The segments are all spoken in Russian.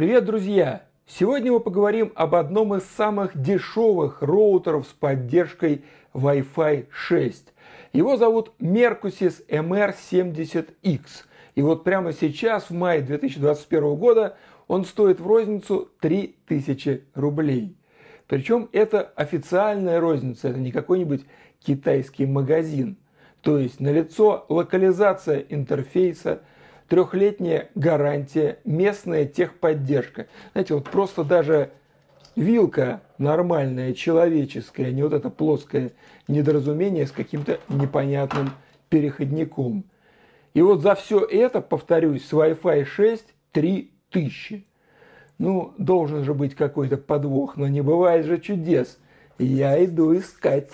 Привет, друзья! Сегодня мы поговорим об одном из самых дешевых роутеров с поддержкой Wi-Fi 6. Его зовут Mercusys MR70X. И вот прямо сейчас, в мае 2021 года, он стоит в розницу 3000 рублей. Причем это официальная розница, это не какой-нибудь китайский магазин. То есть налицо локализация интерфейса, трехлетняя гарантия, местная техподдержка. Знаете, вот просто даже вилка нормальная, человеческая, не вот это плоское недоразумение с каким-то непонятным переходником. И вот за все это, повторюсь, с Wi-Fi 6 3000. Ну, должен же быть какой-то подвох, но не бывает же чудес. Я иду искать.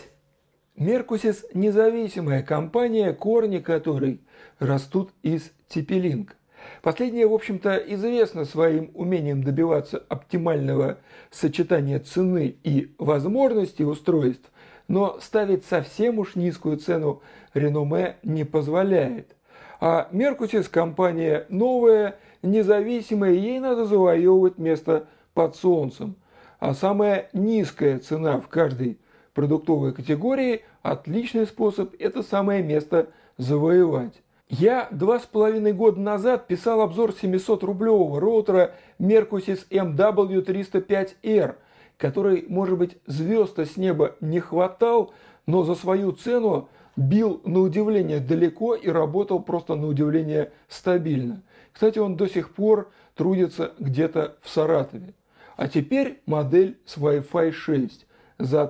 Меркусис – независимая компания, корни которой растут из Типелинг. Последняя, в общем-то, известна своим умением добиваться оптимального сочетания цены и возможностей устройств, но ставить совсем уж низкую цену реноме не позволяет. А Меркусис компания новая, независимая, ей надо завоевывать место под солнцем. А самая низкая цена в каждой продуктовой категории – отличный способ это самое место завоевать. Я два с половиной года назад писал обзор 700-рублевого роутера Mercusys MW305R, который, может быть, звезд с неба не хватал, но за свою цену бил на удивление далеко и работал просто на удивление стабильно. Кстати, он до сих пор трудится где-то в Саратове. А теперь модель с Wi-Fi 6 за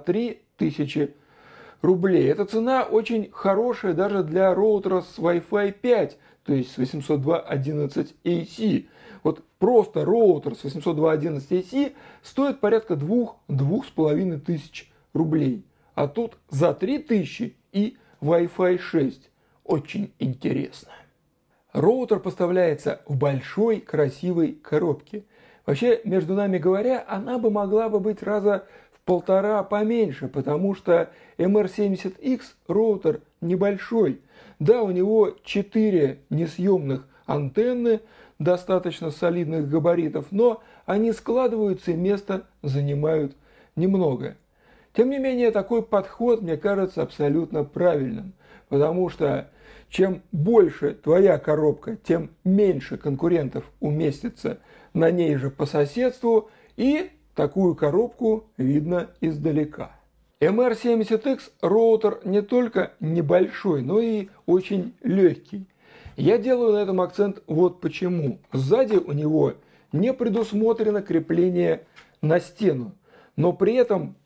3000 рублей. Эта цена очень хорошая даже для роутера с Wi-Fi 5, то есть с 802.11ac. Вот просто роутер с 802.11ac стоит порядка 2-2,5 тысяч рублей. А тут за 3 тысячи и Wi-Fi 6. Очень интересно. Роутер поставляется в большой красивой коробке. Вообще, между нами говоря, она бы могла бы быть раза полтора поменьше, потому что MR70X роутер небольшой. Да, у него 4 несъемных антенны, достаточно солидных габаритов, но они складываются и место занимают немного. Тем не менее, такой подход мне кажется абсолютно правильным, потому что чем больше твоя коробка, тем меньше конкурентов уместится на ней же по соседству, и Такую коробку видно издалека. MR70X роутер не только небольшой, но и очень легкий. Я делаю на этом акцент вот почему. Сзади у него не предусмотрено крепление на стену, но при этом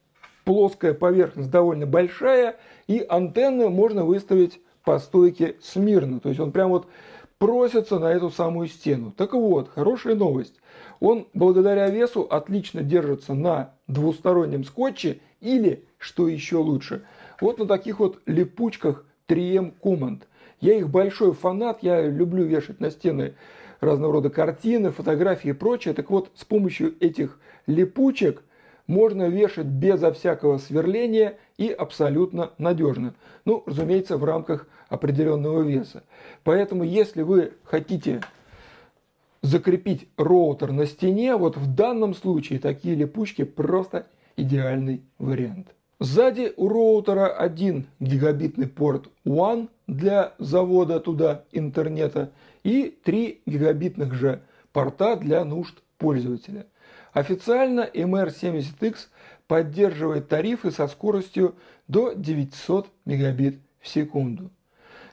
плоская поверхность довольно большая, и антенны можно выставить по стойке смирно. То есть он прям вот просится на эту самую стену. Так вот, хорошая новость. Он благодаря весу отлично держится на двустороннем скотче или, что еще лучше, вот на таких вот липучках 3M Command. Я их большой фанат, я люблю вешать на стены разного рода картины, фотографии и прочее. Так вот, с помощью этих липучек можно вешать безо всякого сверления и абсолютно надежно. Ну, разумеется, в рамках определенного веса. Поэтому, если вы хотите закрепить роутер на стене, вот в данном случае такие липучки просто идеальный вариант. Сзади у роутера 1 гигабитный порт WAN для завода туда интернета и 3 гигабитных же порта для нужд пользователя. Официально MR70X поддерживает тарифы со скоростью до 900 мегабит в секунду.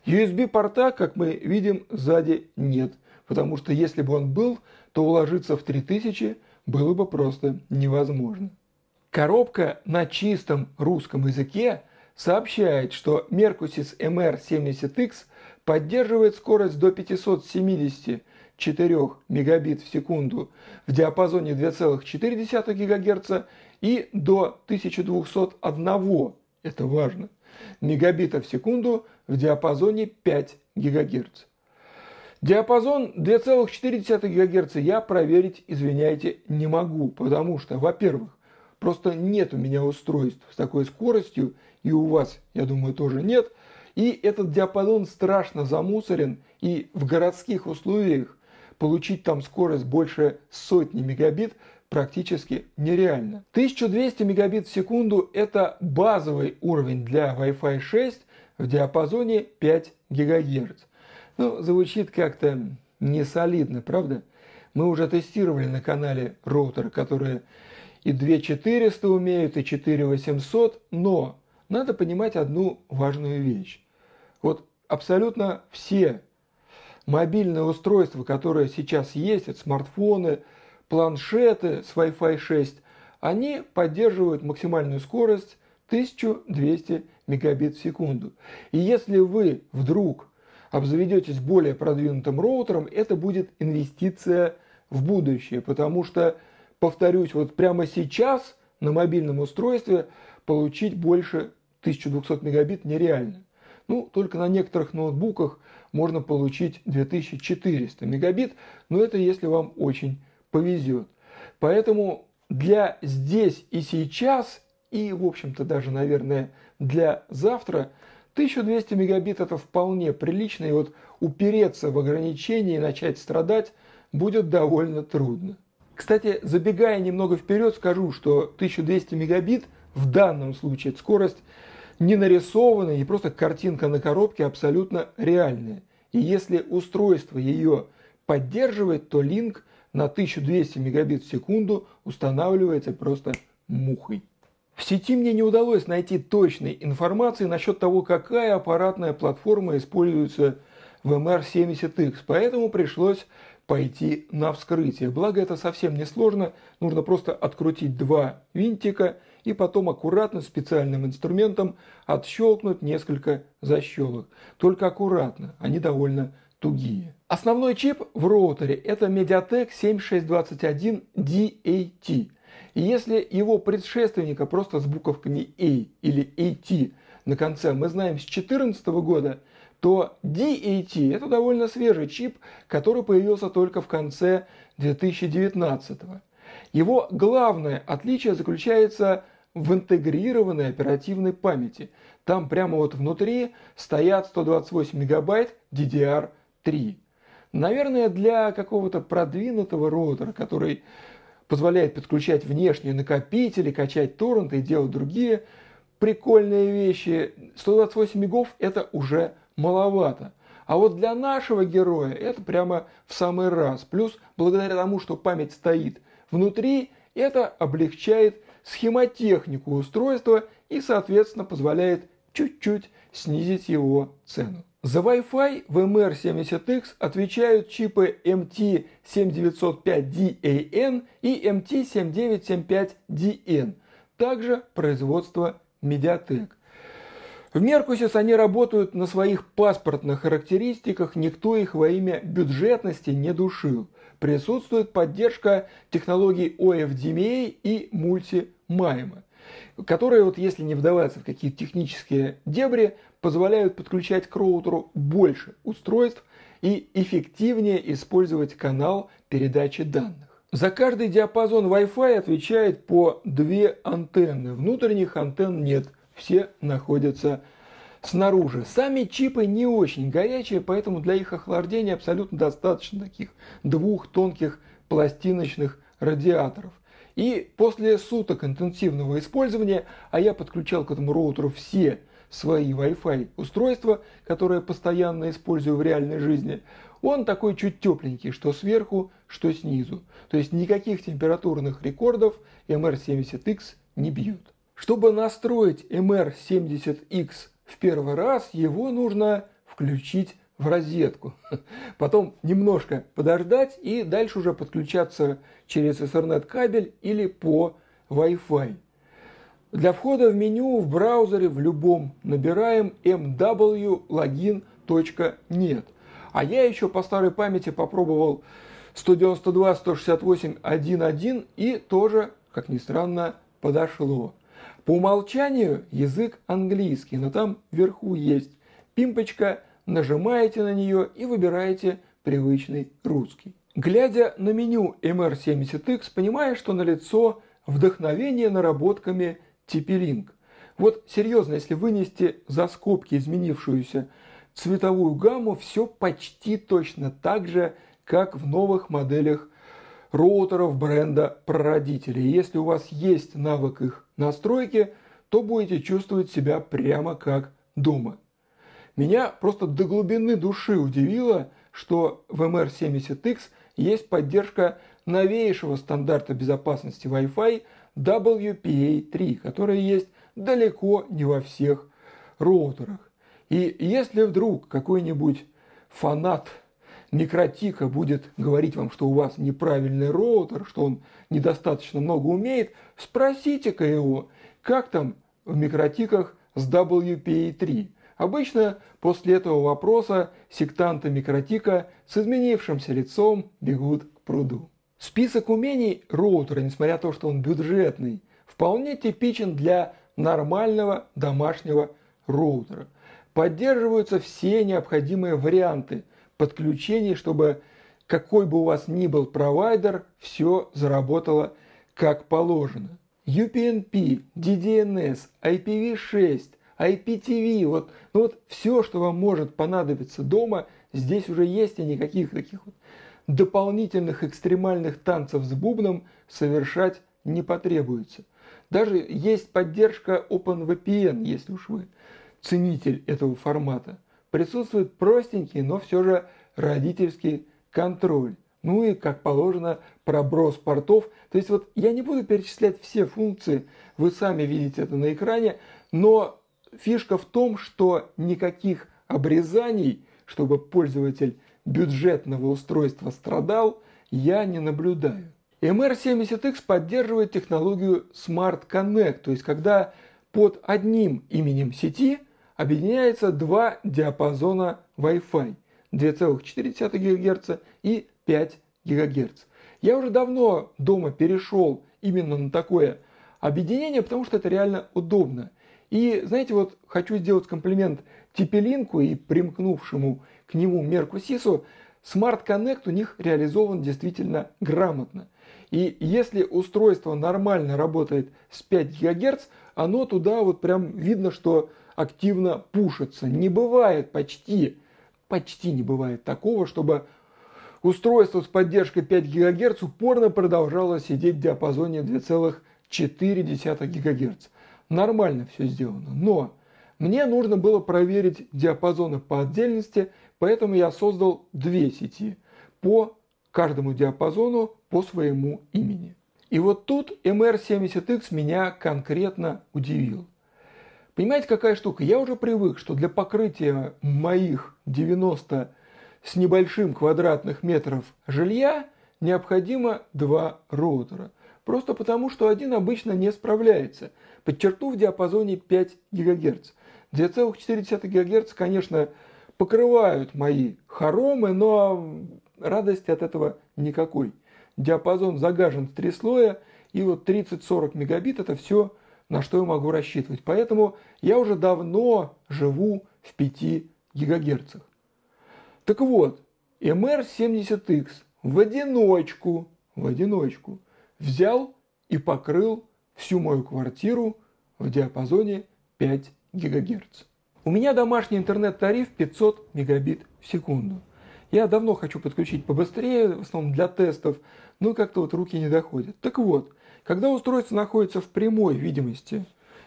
USB-порта, как мы видим, сзади нет – потому что если бы он был, то уложиться в 3000 было бы просто невозможно. Коробка на чистом русском языке сообщает, что Mercusys MR70X поддерживает скорость до 574 мегабит в секунду в диапазоне 2,4 ГГц и до 1201, это важно, мегабита в секунду в диапазоне 5 ГГц. Диапазон 2,4 ГГц я проверить, извиняйте, не могу, потому что, во-первых, просто нет у меня устройств с такой скоростью, и у вас, я думаю, тоже нет, и этот диапазон страшно замусорен, и в городских условиях получить там скорость больше сотни мегабит практически нереально. 1200 мегабит в секунду – это базовый уровень для Wi-Fi 6 в диапазоне 5 ГГц. Ну, звучит как-то не солидно, правда? Мы уже тестировали на канале роутеры, которые и 2400 умеют, и 4800, но надо понимать одну важную вещь. Вот абсолютно все мобильные устройства, которые сейчас есть, это смартфоны, планшеты с Wi-Fi 6, они поддерживают максимальную скорость 1200 мегабит в секунду. И если вы вдруг обзаведетесь более продвинутым роутером, это будет инвестиция в будущее, потому что, повторюсь, вот прямо сейчас на мобильном устройстве получить больше 1200 мегабит нереально. Ну, только на некоторых ноутбуках можно получить 2400 мегабит, но это если вам очень повезет. Поэтому для здесь и сейчас, и, в общем-то, даже, наверное, для завтра, 1200 мегабит это вполне прилично, и вот упереться в ограничения и начать страдать будет довольно трудно. Кстати, забегая немного вперед, скажу, что 1200 мегабит в данном случае это скорость не нарисованная, не просто картинка на коробке, абсолютно реальная. И если устройство ее поддерживает, то линк на 1200 мегабит в секунду устанавливается просто мухой. В сети мне не удалось найти точной информации насчет того, какая аппаратная платформа используется в MR70X, поэтому пришлось пойти на вскрытие. Благо это совсем не сложно, нужно просто открутить два винтика и потом аккуратно специальным инструментом отщелкнуть несколько защелок. Только аккуратно, они довольно тугие. Основной чип в роутере это Mediatek 7621 DAT. И если его предшественника просто с буковками A или AT на конце мы знаем с 2014 года, то DAT это довольно свежий чип, который появился только в конце 2019. Его главное отличие заключается в интегрированной оперативной памяти. Там прямо вот внутри стоят 128 мегабайт DDR3. Наверное, для какого-то продвинутого роутера, который позволяет подключать внешние накопители, качать торренты и делать другие прикольные вещи, 128 мегов это уже маловато. А вот для нашего героя это прямо в самый раз. Плюс, благодаря тому, что память стоит внутри, это облегчает схемотехнику устройства и, соответственно, позволяет чуть-чуть снизить его цену. За Wi-Fi в MR70X отвечают чипы MT7905DAN и MT7975DN, также производство Mediatek. В Меркусис они работают на своих паспортных характеристиках, никто их во имя бюджетности не душил. Присутствует поддержка технологий OFDMA и мультимайма, которые, вот если не вдаваться в какие-то технические дебри, позволяют подключать к роутеру больше устройств и эффективнее использовать канал передачи данных. За каждый диапазон Wi-Fi отвечает по две антенны. Внутренних антенн нет все находятся снаружи. Сами чипы не очень горячие, поэтому для их охлаждения абсолютно достаточно таких двух тонких пластиночных радиаторов. И после суток интенсивного использования, а я подключал к этому роутеру все свои Wi-Fi устройства, которые постоянно использую в реальной жизни, он такой чуть тепленький, что сверху, что снизу. То есть никаких температурных рекордов MR70X не бьют. Чтобы настроить MR70X в первый раз, его нужно включить в розетку. Потом немножко подождать и дальше уже подключаться через Ethernet кабель или по Wi-Fi. Для входа в меню в браузере в любом набираем mwlogin.net. А я еще по старой памяти попробовал 192.168.1.1 и тоже, как ни странно, подошло. По умолчанию язык английский, но там вверху есть пимпочка, нажимаете на нее и выбираете привычный русский. Глядя на меню MR70X, понимаешь, что налицо вдохновение наработками TP-Link. Вот серьезно, если вынести за скобки изменившуюся цветовую гамму, все почти точно так же, как в новых моделях роутеров бренда прародителей. Если у вас есть навык их настройки, то будете чувствовать себя прямо как дома. Меня просто до глубины души удивило, что в MR70X есть поддержка новейшего стандарта безопасности Wi-Fi WPA3, который есть далеко не во всех роутерах. И если вдруг какой-нибудь фанат Микротика будет говорить вам, что у вас неправильный роутер, что он недостаточно много умеет, спросите-ка его, как там в микротиках с WPA3. Обычно после этого вопроса сектанты микротика с изменившимся лицом бегут к пруду. Список умений роутера, несмотря на то, что он бюджетный, вполне типичен для нормального домашнего роутера. Поддерживаются все необходимые варианты подключений, чтобы какой бы у вас ни был провайдер, все заработало как положено. UPnP, DDNS, IPv6, IPTV, вот, ну вот все, что вам может понадобиться дома, здесь уже есть, и никаких таких вот дополнительных экстремальных танцев с бубном совершать не потребуется. Даже есть поддержка OpenVPN, если уж вы ценитель этого формата. Присутствует простенький, но все же родительский контроль. Ну и, как положено, проброс портов. То есть вот я не буду перечислять все функции, вы сами видите это на экране, но фишка в том, что никаких обрезаний, чтобы пользователь бюджетного устройства страдал, я не наблюдаю. MR70X поддерживает технологию Smart Connect, то есть когда под одним именем сети объединяется два диапазона Wi-Fi 2,4 ГГц и 5 ГГц. Я уже давно дома перешел именно на такое объединение, потому что это реально удобно. И, знаете, вот хочу сделать комплимент Тепелинку и примкнувшему к нему Меркусису. Smart Connect у них реализован действительно грамотно. И если устройство нормально работает с 5 ГГц, оно туда вот прям видно, что активно пушится. Не бывает почти, почти не бывает такого, чтобы устройство с поддержкой 5 ГГц упорно продолжало сидеть в диапазоне 2,4 ГГц нормально все сделано. Но мне нужно было проверить диапазоны по отдельности, поэтому я создал две сети по каждому диапазону по своему имени. И вот тут MR70X меня конкретно удивил. Понимаете, какая штука? Я уже привык, что для покрытия моих 90 с небольшим квадратных метров жилья необходимо два роутера. Просто потому, что один обычно не справляется. Подчеркну в диапазоне 5 ГГц. 2,4 ГГц, конечно, покрывают мои хоромы, но радости от этого никакой. Диапазон загажен в три слоя, и вот 30-40 мегабит это все, на что я могу рассчитывать. Поэтому я уже давно живу в 5 ГГц. Так вот, MR70X в одиночку, в одиночку взял и покрыл всю мою квартиру в диапазоне 5 ГГц. У меня домашний интернет-тариф 500 мегабит в секунду. Я давно хочу подключить побыстрее, в основном для тестов, но как-то вот руки не доходят. Так вот, когда устройство находится в прямой видимости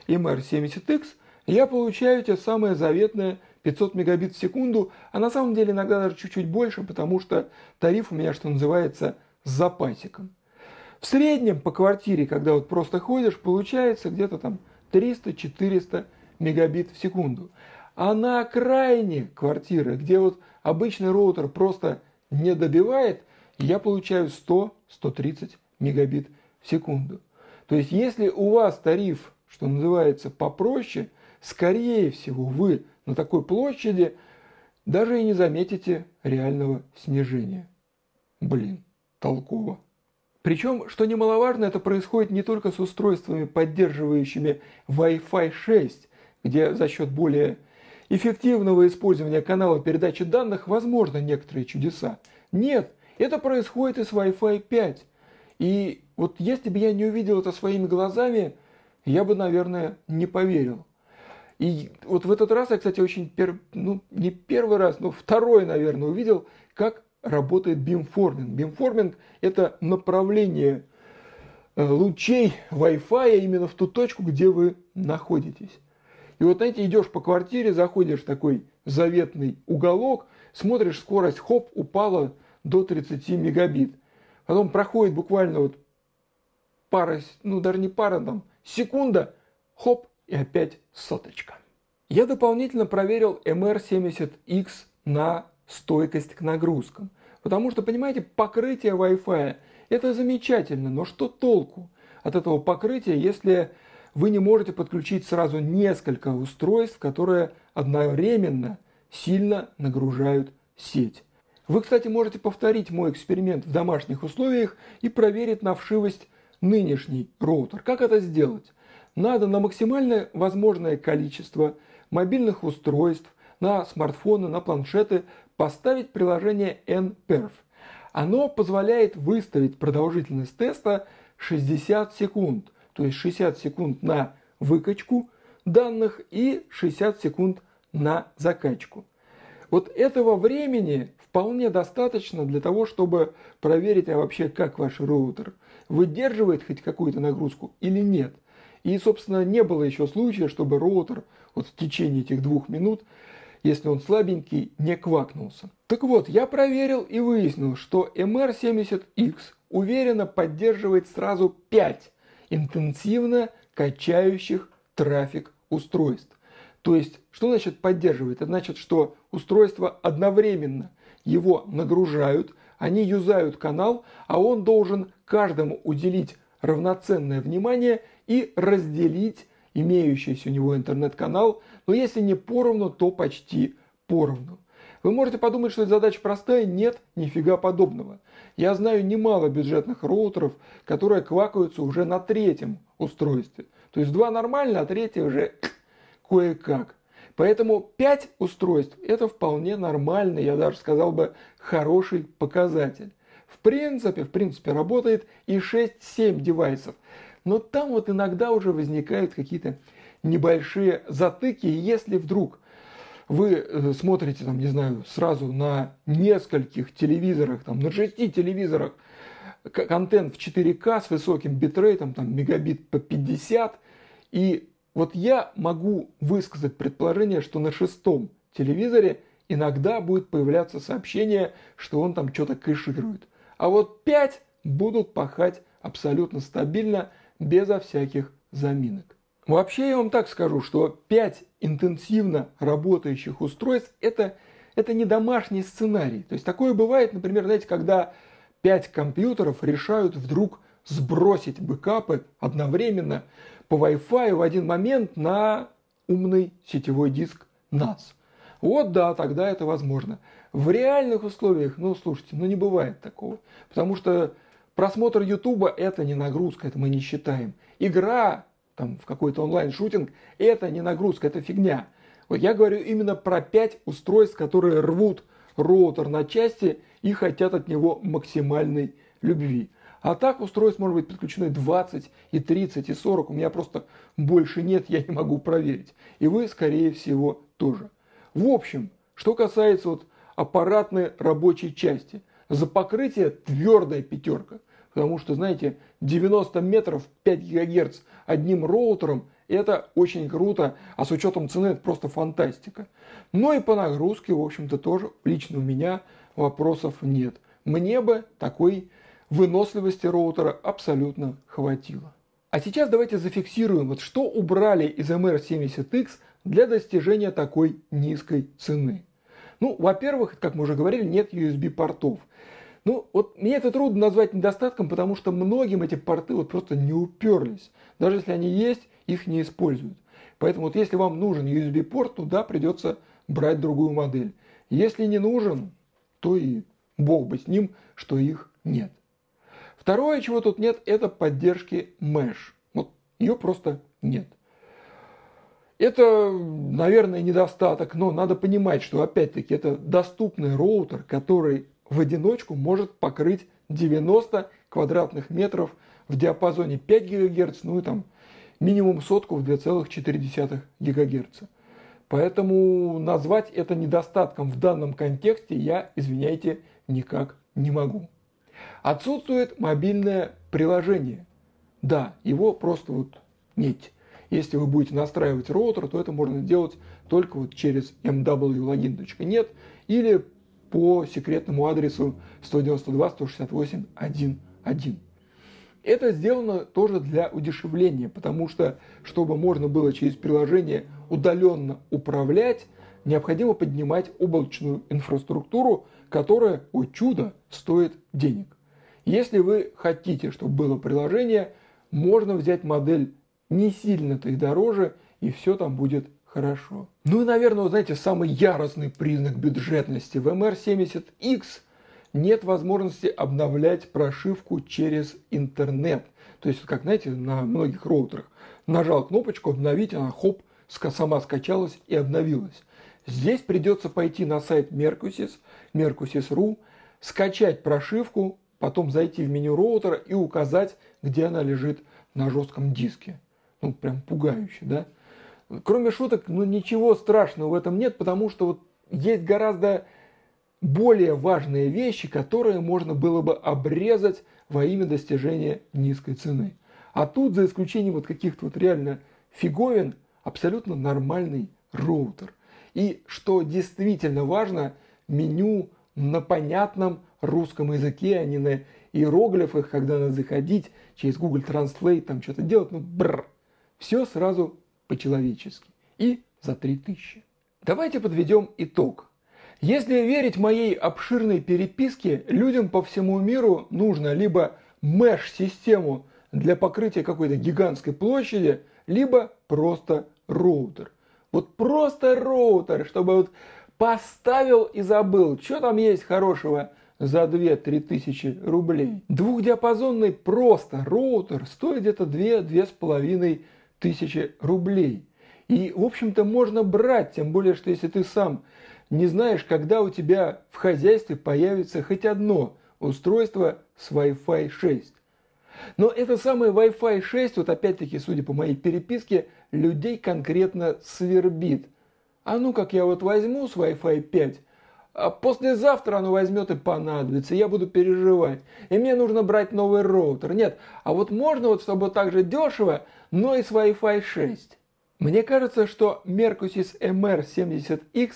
MR70X, я получаю те самые заветные 500 мегабит в секунду, а на самом деле иногда даже чуть-чуть больше, потому что тариф у меня, что называется, с запасиком. В среднем по квартире, когда вот просто ходишь, получается где-то там 300-400 мегабит в секунду. А на окраине квартиры, где вот обычный роутер просто не добивает, я получаю 100-130 мегабит в секунду. То есть если у вас тариф, что называется, попроще, скорее всего вы на такой площади даже и не заметите реального снижения. Блин, толково. Причем, что немаловажно, это происходит не только с устройствами, поддерживающими Wi-Fi 6, где за счет более эффективного использования канала передачи данных возможны некоторые чудеса. Нет, это происходит и с Wi-Fi 5. И вот если бы я не увидел это своими глазами, я бы, наверное, не поверил. И вот в этот раз я, кстати, очень, пер... ну, не первый раз, но второй, наверное, увидел, как работает бимформинг. Бимформинг – это направление э, лучей Wi-Fi именно в ту точку, где вы находитесь. И вот, знаете, идешь по квартире, заходишь в такой заветный уголок, смотришь, скорость, хоп, упала до 30 мегабит. Потом проходит буквально вот пара, ну даже не пара, там, секунда, хоп, и опять соточка. Я дополнительно проверил MR70X на стойкость к нагрузкам. Потому что, понимаете, покрытие Wi-Fi это замечательно, но что толку от этого покрытия, если вы не можете подключить сразу несколько устройств, которые одновременно сильно нагружают сеть. Вы, кстати, можете повторить мой эксперимент в домашних условиях и проверить на вшивость нынешний роутер. Как это сделать? Надо на максимальное возможное количество мобильных устройств, на смартфоны, на планшеты поставить приложение NPerf. Оно позволяет выставить продолжительность теста 60 секунд, то есть 60 секунд на выкачку данных и 60 секунд на закачку. Вот этого времени вполне достаточно для того, чтобы проверить, а вообще как ваш роутер выдерживает хоть какую-то нагрузку или нет. И, собственно, не было еще случая, чтобы роутер вот в течение этих двух минут, если он слабенький, не квакнулся. Так вот, я проверил и выяснил, что MR70X уверенно поддерживает сразу 5 интенсивно качающих трафик устройств. То есть, что значит поддерживает? Это значит, что устройства одновременно его нагружают, они юзают канал, а он должен каждому уделить равноценное внимание и разделить имеющийся у него интернет-канал, но если не поровну, то почти поровну. Вы можете подумать, что эта задача простая. Нет, нифига подобного. Я знаю немало бюджетных роутеров, которые квакаются уже на третьем устройстве. То есть два нормально, а третье уже кое-как. Поэтому 5 устройств это вполне нормальный, я даже сказал бы, хороший показатель. В принципе, в принципе работает и 6-7 девайсов. Но там вот иногда уже возникают какие-то небольшие затыки, если вдруг вы э, смотрите, там, не знаю, сразу на нескольких телевизорах, там, на шести телевизорах контент в 4К с высоким битрейтом, там, мегабит по 50, и вот я могу высказать предположение, что на шестом телевизоре иногда будет появляться сообщение, что он там что-то кэширует. А вот 5 будут пахать абсолютно стабильно, безо всяких заминок. Вообще я вам так скажу, что 5 интенсивно работающих устройств это, это не домашний сценарий. То есть такое бывает, например, знаете, когда 5 компьютеров решают вдруг сбросить бэкапы одновременно по Wi-Fi в один момент на умный сетевой диск NAS. Вот да, тогда это возможно. В реальных условиях, ну слушайте, ну не бывает такого. Потому что просмотр Ютуба это не нагрузка, это мы не считаем. Игра там, в какой-то онлайн-шутинг это не нагрузка, это фигня. Вот я говорю именно про 5 устройств, которые рвут роутер на части и хотят от него максимальной любви. А так устройств может быть подключено 20, и 30, и 40. У меня просто больше нет, я не могу проверить. И вы, скорее всего, тоже. В общем, что касается вот аппаратной рабочей части. За покрытие твердая пятерка. Потому что, знаете, 90 метров 5 ГГц одним роутером это очень круто, а с учетом цены это просто фантастика. Но и по нагрузке, в общем-то, тоже лично у меня вопросов нет. Мне бы такой выносливости роутера абсолютно хватило. А сейчас давайте зафиксируем, вот что убрали из MR70X для достижения такой низкой цены. Ну, во-первых, как мы уже говорили, нет USB-портов. Ну, вот мне это трудно назвать недостатком, потому что многим эти порты вот просто не уперлись. Даже если они есть, их не используют. Поэтому вот если вам нужен USB-порт, то да, придется брать другую модель. Если не нужен, то и бог бы с ним, что их нет. Второе, чего тут нет, это поддержки Mesh. Вот ее просто нет. Это, наверное, недостаток, но надо понимать, что опять-таки это доступный роутер, который в одиночку может покрыть 90 квадратных метров в диапазоне 5 ГГц, ну и там минимум сотку в 2,4 ГГц. Поэтому назвать это недостатком в данном контексте я, извиняйте, никак не могу. Отсутствует мобильное приложение. Да, его просто вот нет. Если вы будете настраивать роутер, то это можно делать только вот через mwlogin.net или по секретному адресу 192.168.1.1. Это сделано тоже для удешевления, потому что, чтобы можно было через приложение удаленно управлять, необходимо поднимать облачную инфраструктуру, которая, о чудо, стоит денег. Если вы хотите, чтобы было приложение, можно взять модель не сильно-то и дороже, и все там будет хорошо. Ну и, наверное, вы знаете, самый яростный признак бюджетности в MR70X нет возможности обновлять прошивку через интернет. То есть, как знаете, на многих роутерах нажал кнопочку «Обновить», она хоп, сама скачалась и обновилась. Здесь придется пойти на сайт Mercusys, Mercusys.ru, скачать прошивку, потом зайти в меню роутера и указать, где она лежит на жестком диске. Ну, прям пугающе, да? Кроме шуток, ну ничего страшного в этом нет, потому что вот есть гораздо более важные вещи, которые можно было бы обрезать во имя достижения низкой цены. А тут, за исключением вот каких-то вот реально фиговин, абсолютно нормальный роутер. И что действительно важно, меню на понятном русском языке, а не на иероглифах, когда надо заходить через Google Translate, там что-то делать, ну бррр. Все сразу по-человечески. И за 3000. Давайте подведем итог. Если верить моей обширной переписке, людям по всему миру нужно либо меш-систему для покрытия какой-то гигантской площади, либо просто роутер. Вот просто роутер, чтобы вот поставил и забыл, что там есть хорошего за 2-3 тысячи рублей. Двухдиапазонный просто роутер стоит где-то 2-2,5 тысячи рублей. И, в общем-то, можно брать, тем более, что если ты сам не знаешь, когда у тебя в хозяйстве появится хоть одно устройство с Wi-Fi 6. Но это самое Wi-Fi 6, вот опять-таки, судя по моей переписке, людей конкретно свербит. А ну как я вот возьму с Wi-Fi 5, а послезавтра оно возьмет и понадобится, я буду переживать. И мне нужно брать новый роутер. Нет, а вот можно вот, чтобы так же дешево, но и с Wi-Fi 6. Мне кажется, что Mercosys MR70X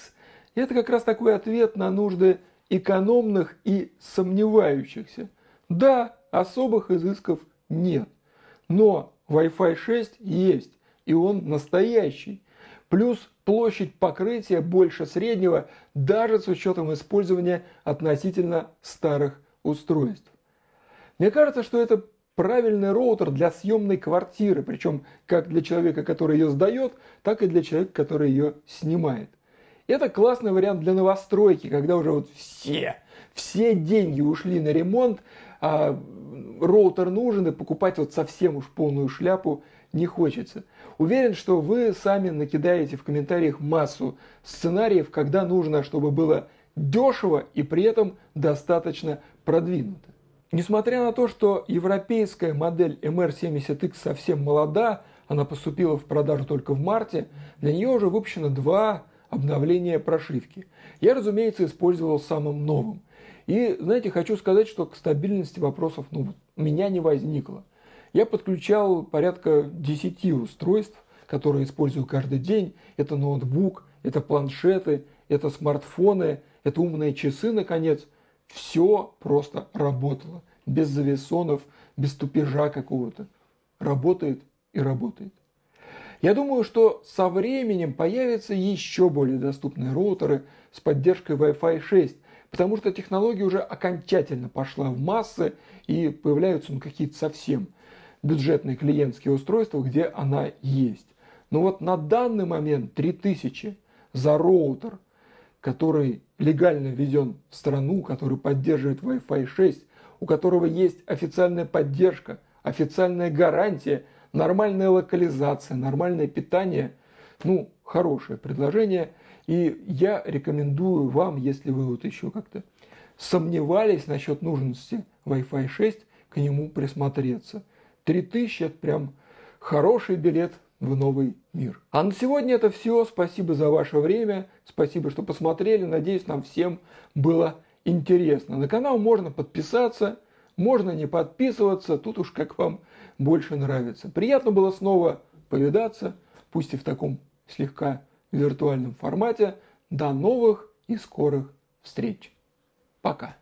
это как раз такой ответ на нужды экономных и сомневающихся. Да, особых изысков нет, но Wi-Fi 6 есть, и он настоящий. Плюс площадь покрытия больше среднего, даже с учетом использования относительно старых устройств. Мне кажется, что это правильный роутер для съемной квартиры, причем как для человека, который ее сдает, так и для человека, который ее снимает. Это классный вариант для новостройки, когда уже вот все, все деньги ушли на ремонт, а роутер нужен, и покупать вот совсем уж полную шляпу не хочется. Уверен, что вы сами накидаете в комментариях массу сценариев, когда нужно, чтобы было дешево и при этом достаточно продвинуто. Несмотря на то, что европейская модель MR70X совсем молода, она поступила в продажу только в марте, для нее уже выпущено два обновления прошивки. Я, разумеется, использовал самым новым. И, знаете, хочу сказать, что к стабильности вопросов ну, меня не возникло. Я подключал порядка 10 устройств, которые использую каждый день. Это ноутбук, это планшеты, это смартфоны, это умные часы, наконец – все просто работало. Без завесонов, без тупежа какого-то. Работает и работает. Я думаю, что со временем появятся еще более доступные роутеры с поддержкой Wi-Fi 6, потому что технология уже окончательно пошла в массы и появляются ну, какие-то совсем бюджетные клиентские устройства, где она есть. Но вот на данный момент 3000 за роутер – который легально введен в страну, который поддерживает Wi-Fi 6, у которого есть официальная поддержка, официальная гарантия, нормальная локализация, нормальное питание, ну, хорошее предложение. И я рекомендую вам, если вы вот еще как-то сомневались насчет нужности Wi-Fi 6, к нему присмотреться. 3000 – это прям хороший билет в новый мир. А на сегодня это все. Спасибо за ваше время. Спасибо, что посмотрели. Надеюсь, нам всем было интересно. На канал можно подписаться, можно не подписываться, тут уж как вам больше нравится. Приятно было снова повидаться, пусть и в таком слегка виртуальном формате. До новых и скорых встреч. Пока.